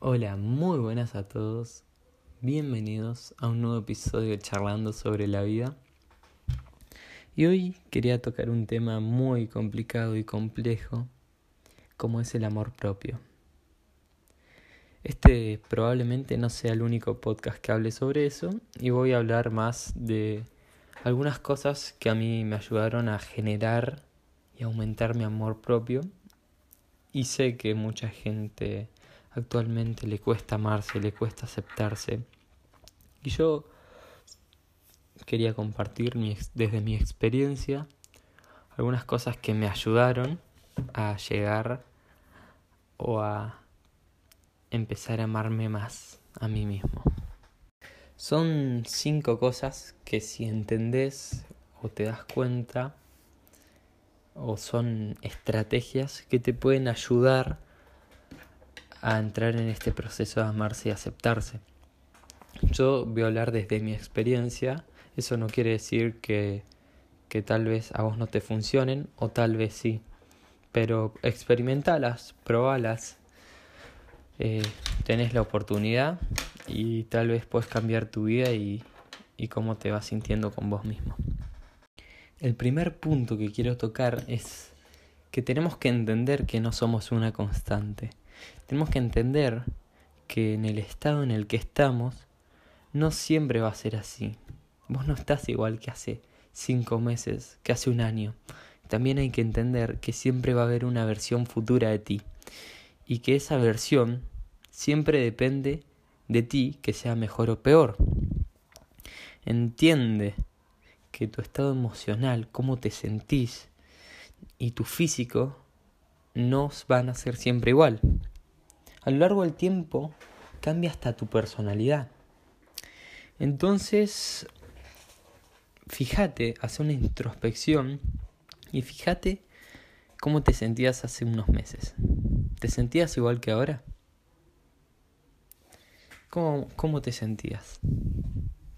Hola, muy buenas a todos. Bienvenidos a un nuevo episodio de Charlando sobre la vida. Y hoy quería tocar un tema muy complicado y complejo, como es el amor propio. Este probablemente no sea el único podcast que hable sobre eso y voy a hablar más de algunas cosas que a mí me ayudaron a generar y aumentar mi amor propio. Y sé que mucha gente actualmente le cuesta amarse, le cuesta aceptarse. Y yo quería compartir desde mi experiencia algunas cosas que me ayudaron a llegar o a empezar a amarme más a mí mismo. Son cinco cosas que si entendés o te das cuenta o son estrategias que te pueden ayudar a entrar en este proceso de amarse y aceptarse. Yo voy a hablar desde mi experiencia, eso no quiere decir que, que tal vez a vos no te funcionen o tal vez sí, pero experimentalas, probalas, eh, tenés la oportunidad y tal vez puedes cambiar tu vida y, y cómo te vas sintiendo con vos mismo. El primer punto que quiero tocar es que tenemos que entender que no somos una constante. Tenemos que entender que en el estado en el que estamos no siempre va a ser así. Vos no estás igual que hace cinco meses, que hace un año. También hay que entender que siempre va a haber una versión futura de ti y que esa versión siempre depende de ti que sea mejor o peor. Entiende que tu estado emocional, cómo te sentís y tu físico no van a ser siempre igual. A lo largo del tiempo cambia hasta tu personalidad. Entonces, fíjate, hace una introspección y fíjate cómo te sentías hace unos meses. ¿Te sentías igual que ahora? ¿Cómo, cómo te sentías?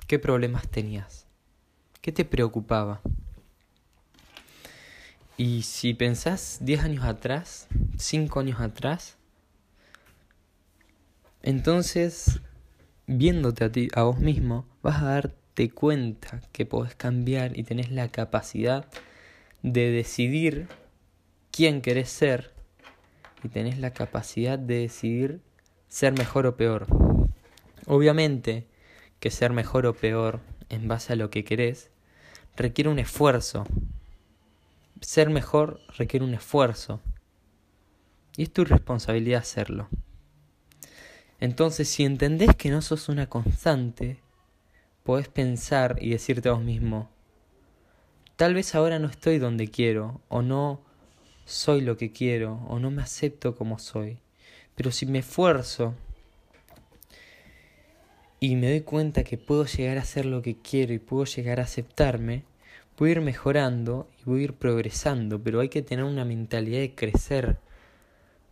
¿Qué problemas tenías? ¿Qué te preocupaba? Y si pensás 10 años atrás, 5 años atrás, entonces, viéndote a ti, a vos mismo, vas a darte cuenta que podés cambiar y tenés la capacidad de decidir quién querés ser y tenés la capacidad de decidir ser mejor o peor. Obviamente que ser mejor o peor en base a lo que querés requiere un esfuerzo. Ser mejor requiere un esfuerzo. Y es tu responsabilidad hacerlo. Entonces, si entendés que no sos una constante, podés pensar y decirte a vos mismo, tal vez ahora no estoy donde quiero, o no soy lo que quiero, o no me acepto como soy. Pero si me esfuerzo y me doy cuenta que puedo llegar a ser lo que quiero y puedo llegar a aceptarme, voy a ir mejorando y voy a ir progresando, pero hay que tener una mentalidad de crecer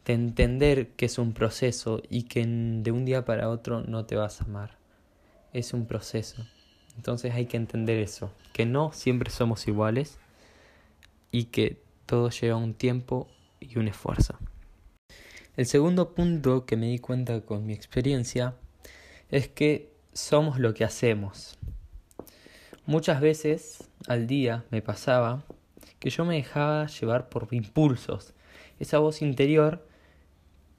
de entender que es un proceso y que de un día para otro no te vas a amar. Es un proceso. Entonces hay que entender eso, que no siempre somos iguales y que todo lleva un tiempo y un esfuerzo. El segundo punto que me di cuenta con mi experiencia es que somos lo que hacemos. Muchas veces al día me pasaba que yo me dejaba llevar por impulsos, esa voz interior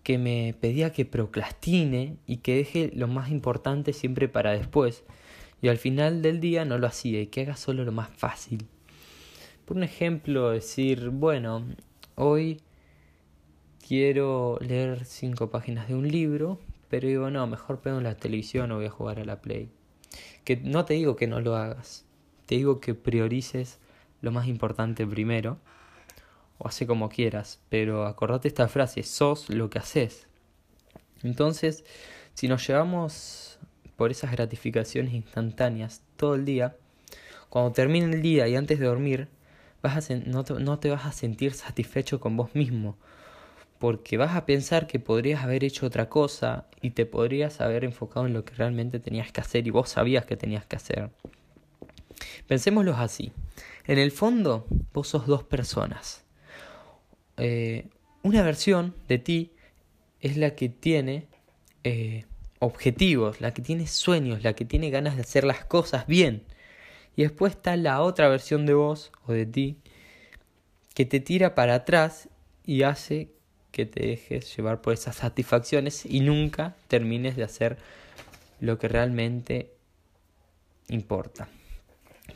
que me pedía que procrastine y que deje lo más importante siempre para después. Y al final del día no lo hacía y que haga solo lo más fácil. Por un ejemplo, decir, bueno, hoy quiero leer cinco páginas de un libro, pero digo, no, mejor pego en la televisión o voy a jugar a la Play. Que no te digo que no lo hagas, te digo que priorices lo más importante primero o hace como quieras, pero acordate esta frase, sos lo que haces. Entonces, si nos llevamos por esas gratificaciones instantáneas todo el día, cuando termine el día y antes de dormir, vas a no, te, no te vas a sentir satisfecho con vos mismo, porque vas a pensar que podrías haber hecho otra cosa y te podrías haber enfocado en lo que realmente tenías que hacer y vos sabías que tenías que hacer. Pensémoslo así. En el fondo, vos sos dos personas. Eh, una versión de ti es la que tiene eh, objetivos, la que tiene sueños, la que tiene ganas de hacer las cosas bien. Y después está la otra versión de vos o de ti que te tira para atrás y hace que te dejes llevar por esas satisfacciones y nunca termines de hacer lo que realmente importa.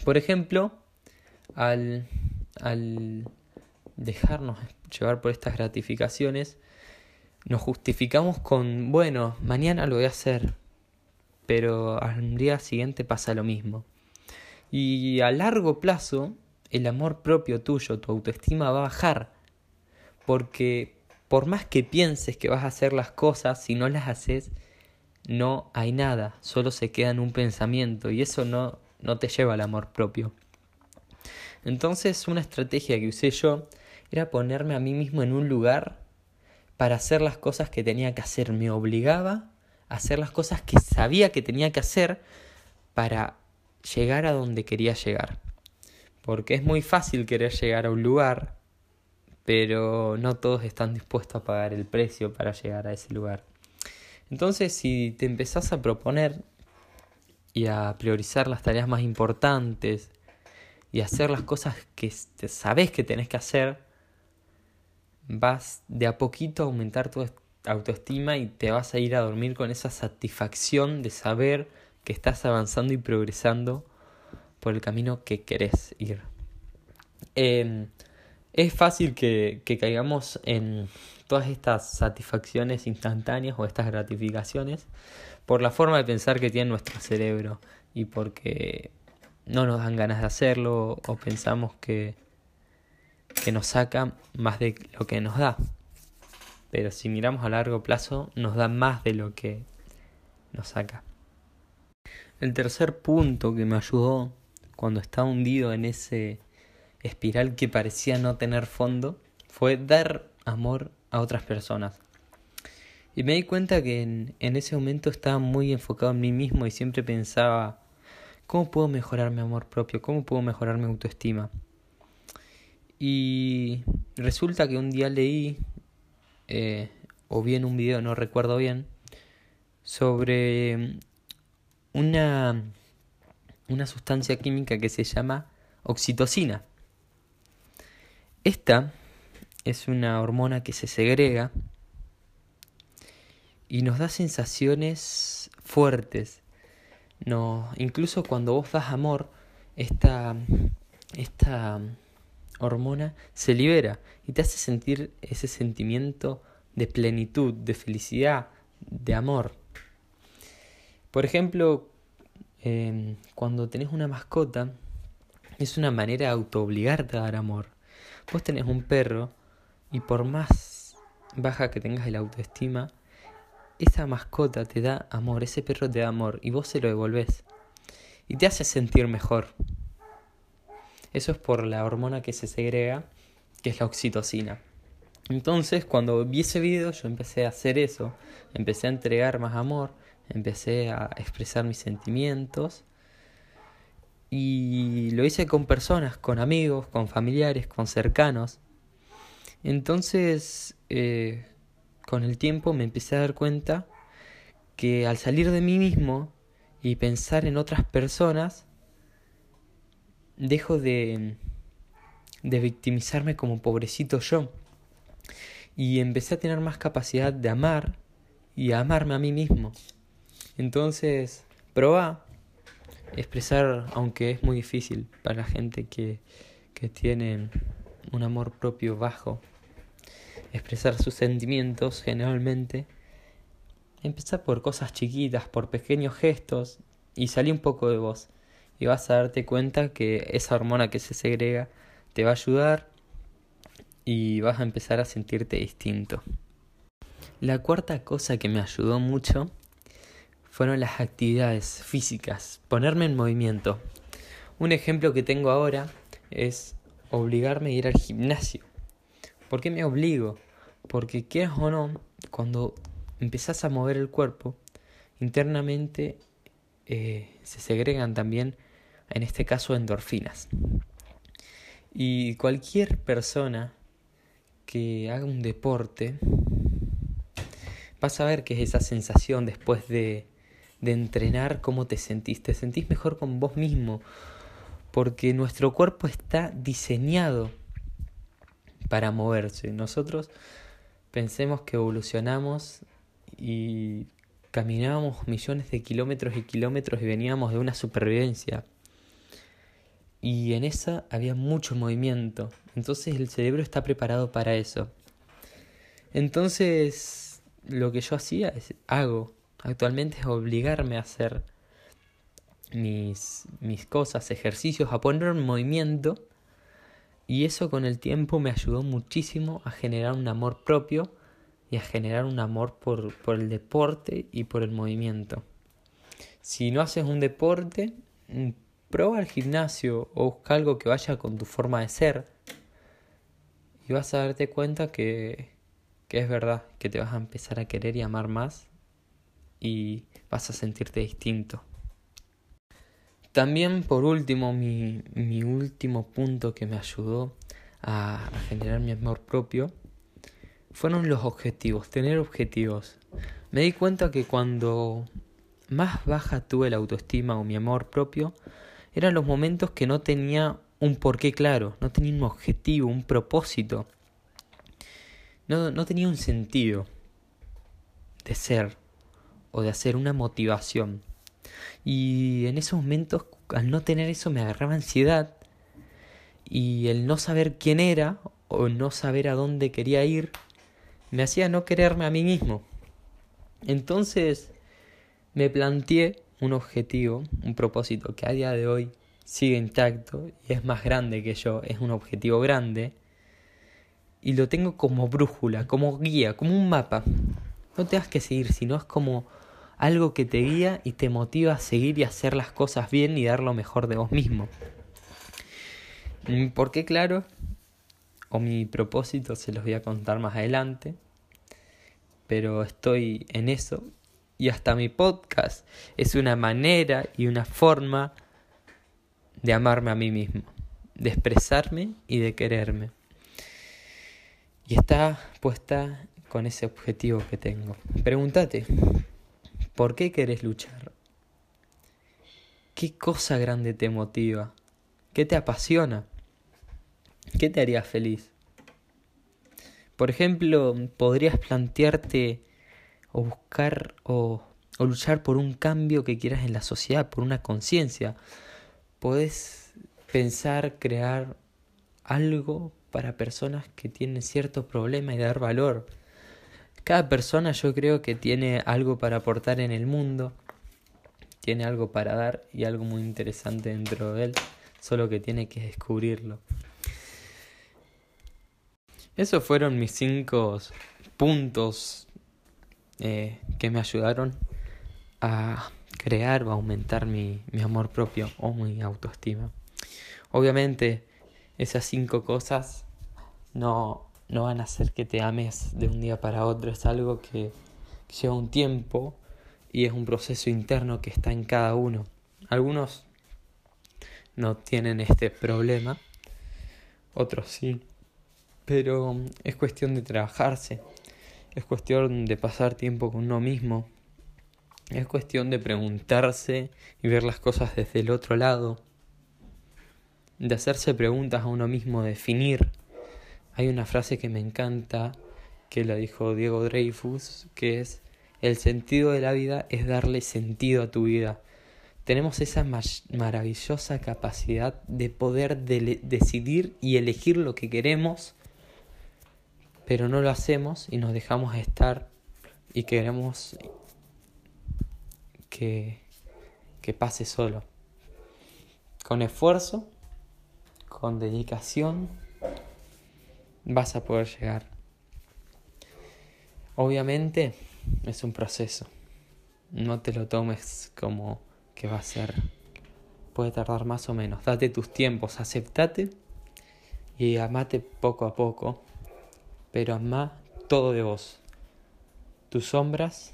Por ejemplo, al, al dejarnos llevar por estas gratificaciones, nos justificamos con, bueno, mañana lo voy a hacer, pero al día siguiente pasa lo mismo. Y a largo plazo, el amor propio tuyo, tu autoestima va a bajar, porque por más que pienses que vas a hacer las cosas, si no las haces, no hay nada, solo se queda en un pensamiento y eso no, no te lleva al amor propio. Entonces una estrategia que usé yo era ponerme a mí mismo en un lugar para hacer las cosas que tenía que hacer. Me obligaba a hacer las cosas que sabía que tenía que hacer para llegar a donde quería llegar. Porque es muy fácil querer llegar a un lugar, pero no todos están dispuestos a pagar el precio para llegar a ese lugar. Entonces, si te empezás a proponer y a priorizar las tareas más importantes y hacer las cosas que sabes que tenés que hacer, vas de a poquito a aumentar tu autoestima y te vas a ir a dormir con esa satisfacción de saber que estás avanzando y progresando por el camino que querés ir. Em, es fácil que, que caigamos en todas estas satisfacciones instantáneas o estas gratificaciones por la forma de pensar que tiene nuestro cerebro y porque no nos dan ganas de hacerlo o pensamos que que nos saca más de lo que nos da. Pero si miramos a largo plazo, nos da más de lo que nos saca. El tercer punto que me ayudó cuando estaba hundido en ese espiral que parecía no tener fondo fue dar amor a otras personas. Y me di cuenta que en, ese momento estaba muy enfocado en mí mismo y siempre pensaba, ¿cómo puedo mejorar mi amor propio? ¿Cómo puedo mejorar mi autoestima? Y resulta que un día leí, eh, o vi en un video, no recuerdo bien, sobre una, una sustancia química que se llama oxitocina. Esta es una hormona que se segrega y nos da sensaciones fuertes. No, incluso cuando vos das amor, esta, esta hormona se libera y te hace sentir ese sentimiento de plenitud, de felicidad, de amor. Por ejemplo, em, cuando tenés una mascota, es una manera de autoobligarte a dar amor. Vos tenés un perro y por más baja que tengas la autoestima, esa mascota te da amor, ese perro te da amor y vos se lo devolvés. Y te hace sentir mejor. Eso es por la hormona que se segrega, que es la oxitocina. Entonces, cuando vi ese video, yo empecé a hacer eso. Empecé a entregar más amor, empecé a expresar mis sentimientos. Y lo hice con personas, con amigos, con familiares, con cercanos. Entonces, eh, con el tiempo me empecé a dar cuenta que al salir de mí mismo y pensar en otras personas, dejo de, de victimizarme como pobrecito yo. Y empecé a tener más capacidad de amar y a amarme a mí mismo. Entonces, probá expresar, aunque es muy difícil para la gente que, que tiene un amor propio bajo, expresar sus sentimientos generalmente. Empezar por cosas chiquitas, por pequeños gestos y salí un poco de vos y vas a darte cuenta que esa hormona que se segrega te va a ayudar y vas a empezar a sentirte distinto. La cuarta cosa que me ayudó mucho fueron las actividades físicas, ponerme en movimiento. Un ejemplo que tengo ahora es obligarme a ir al gimnasio. ¿Por qué me obligo? Porque quieras o no, cuando empezás a mover el cuerpo, internamente eh, se segregan también, en este caso, endorfinas. Y cualquier persona que haga un deporte vas a ver qué es esa sensación después de, de entrenar, cómo te sentís. Te sentís mejor con vos mismo, porque nuestro cuerpo está diseñado para moverse. Nosotros pensemos que evolucionamos y caminábamos millones de kilómetros y kilómetros y veníamos de una supervivencia. Y en esa había mucho movimiento. Entonces el cerebro está preparado para eso. Entonces lo que yo hacía es hago actualmente es obligarme a hacer mis, mis cosas, ejercicios, a poner en movimiento. Y eso con el tiempo me ayudó muchísimo a generar un amor propio y a generar un amor por, por el deporte y por el movimiento. Si no haces un deporte, prueba el gimnasio o busca algo que vaya con tu forma de ser y vas a darte cuenta que, que es verdad, que te vas a empezar a querer y amar más y vas a sentirte distinto. También por último, mi, mi último punto que me ayudó a generar mi amor propio fueron los objetivos, tener objetivos. Me di cuenta que cuando más baja tuve la autoestima o mi amor propio, eran los momentos que no tenía un porqué claro, no tenía un objetivo, un propósito. No, no tenía un sentido de ser o de hacer una motivación. Y en esos momentos, al no tener eso, me agarraba ansiedad. Y el no saber quién era o no saber a dónde quería ir, me hacía no quererme a mí mismo. Entonces me planteé un objetivo, un propósito que a día de hoy sigue intacto y es más grande que yo, es un objetivo grande. Y lo tengo como brújula, como guía, como un mapa. No tengas que seguir, sino es como algo que te guía y te motiva a seguir y hacer las cosas bien y dar lo mejor de vos mismo. ¿Por qué claro? O mi propósito se los voy a contar más adelante, pero estoy en eso y hasta mi podcast es una manera y una forma de amarme a mí mismo, de expresarme y de quererme. Y está puesta con ese objetivo que tengo. Pregúntate, ¿Por qué querés luchar? ¿Qué cosa grande te motiva? ¿Qué te apasiona? ¿Qué te haría feliz? Por ejemplo, podrías plantearte o buscar o, o, luchar por un cambio que quieras en la sociedad, por una conciencia. Podés pensar, crear algo para personas que tienen cierto problema y dar valor. Cada persona yo creo que tiene algo para aportar en el mundo, tiene algo para dar y algo muy interesante dentro de él, solo que tiene que descubrirlo. Esos fueron mis cinco puntos eh, que me ayudaron a crear o aumentar mi, mi amor propio o mi autoestima. Obviamente esas cinco cosas no no van a hacer que te ames de un día para otro, es algo que, lleva un tiempo y es un proceso interno que está en cada uno. Algunos no tienen este problema, otros sí, pero es cuestión de trabajarse, es cuestión de pasar tiempo con uno mismo, es cuestión de preguntarse y ver las cosas desde el otro lado, de hacerse preguntas a uno mismo, definir. Hay una frase que me encanta, que la dijo Diego Dreyfus, que es, el sentido de la vida es darle sentido a tu vida. Tenemos esa maravillosa capacidad de poder decidir y elegir lo que queremos, pero no lo hacemos y nos dejamos estar y queremos que, que pase solo. Con esfuerzo, con dedicación, vas a poder llegar. Obviamente es un proceso. No te lo tomes como que va a ser. Puede tardar más o menos. Date tus tiempos, aceptate y amate poco a poco. Pero ama todo de vos. Tus sombras,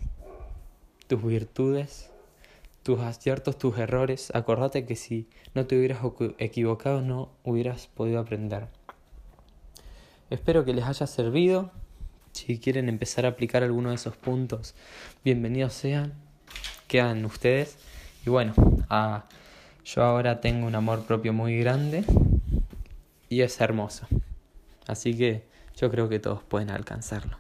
tus virtudes, tus aciertos, tus errores. Acordate que si no te hubieras equivocado no hubieras podido aprender. Espero que les haya servido Si quieren empezar a aplicar alguno de esos puntos, bienvenidos sean, quedan ustedes. Y bueno, yo ahora tengo un amor propio muy grande y es hermoso. Así que yo creo que todos pueden alcanzarlo.